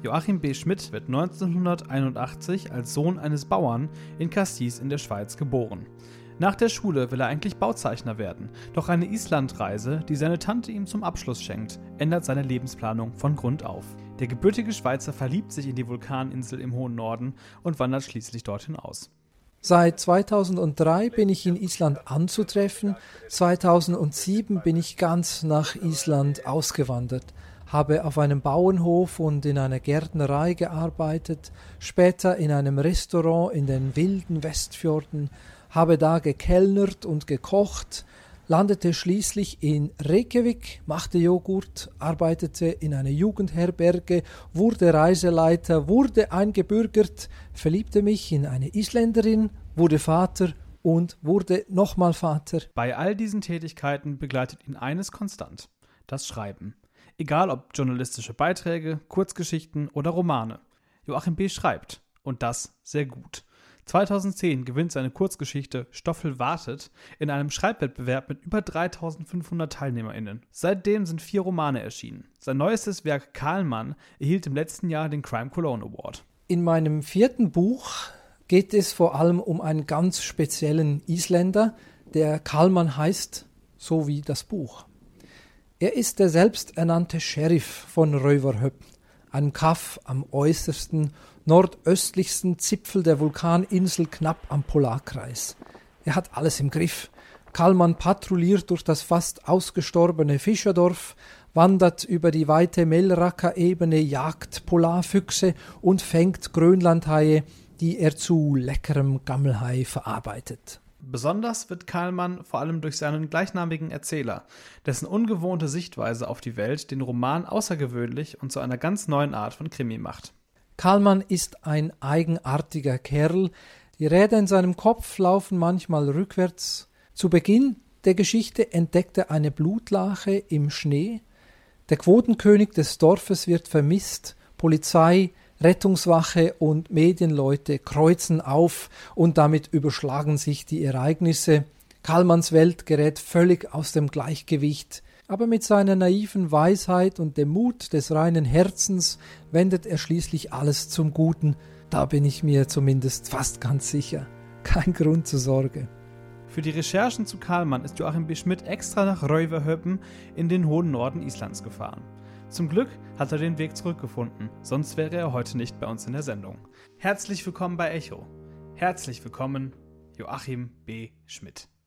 Joachim B. Schmidt wird 1981 als Sohn eines Bauern in Cassis in der Schweiz geboren. Nach der Schule will er eigentlich Bauzeichner werden, doch eine Islandreise, die seine Tante ihm zum Abschluss schenkt, ändert seine Lebensplanung von Grund auf. Der gebürtige Schweizer verliebt sich in die Vulkaninsel im hohen Norden und wandert schließlich dorthin aus. Seit 2003 bin ich in Island anzutreffen. 2007 bin ich ganz nach Island ausgewandert, habe auf einem Bauernhof und in einer Gärtnerei gearbeitet, später in einem Restaurant in den wilden Westfjorden, habe da gekellnert und gekocht, landete schließlich in Reykjavik, machte Joghurt, arbeitete in einer Jugendherberge, wurde Reiseleiter, wurde eingebürgert, verliebte mich in eine Isländerin, wurde Vater und wurde nochmal Vater. Bei all diesen Tätigkeiten begleitet ihn eines konstant: das Schreiben. Egal ob journalistische Beiträge, Kurzgeschichten oder Romane. Joachim B. schreibt. Und das sehr gut. 2010 gewinnt seine Kurzgeschichte Stoffel wartet in einem Schreibwettbewerb mit über 3500 TeilnehmerInnen. Seitdem sind vier Romane erschienen. Sein neuestes Werk Karlmann erhielt im letzten Jahr den Crime Cologne Award. In meinem vierten Buch geht es vor allem um einen ganz speziellen Isländer, der Karlmann heißt, so wie das Buch. Er ist der selbsternannte Sheriff von Röverhöppen, einem Kaff am äußersten nordöstlichsten Zipfel der Vulkaninsel knapp am Polarkreis. Er hat alles im Griff. Kallmann patrouilliert durch das fast ausgestorbene Fischerdorf, wandert über die weite Melraka-Ebene, jagt Polarfüchse und fängt Grönlandhaie, die er zu leckerem Gammelhai verarbeitet. Besonders wird Karlmann vor allem durch seinen gleichnamigen Erzähler, dessen ungewohnte Sichtweise auf die Welt den Roman außergewöhnlich und zu einer ganz neuen Art von Krimi macht. Karlmann ist ein eigenartiger Kerl. Die Räder in seinem Kopf laufen manchmal rückwärts. Zu Beginn der Geschichte entdeckt er eine Blutlache im Schnee. Der Quotenkönig des Dorfes wird vermisst. Polizei, Rettungswache und Medienleute kreuzen auf und damit überschlagen sich die Ereignisse. Karlmanns Welt gerät völlig aus dem Gleichgewicht aber mit seiner naiven Weisheit und dem Mut des reinen Herzens wendet er schließlich alles zum Guten, da bin ich mir zumindest fast ganz sicher. Kein Grund zur Sorge. Für die Recherchen zu Karlmann ist Joachim B. Schmidt extra nach Röverhöppen in den hohen Norden Islands gefahren. Zum Glück hat er den Weg zurückgefunden, sonst wäre er heute nicht bei uns in der Sendung. Herzlich willkommen bei Echo. Herzlich willkommen, Joachim B. Schmidt.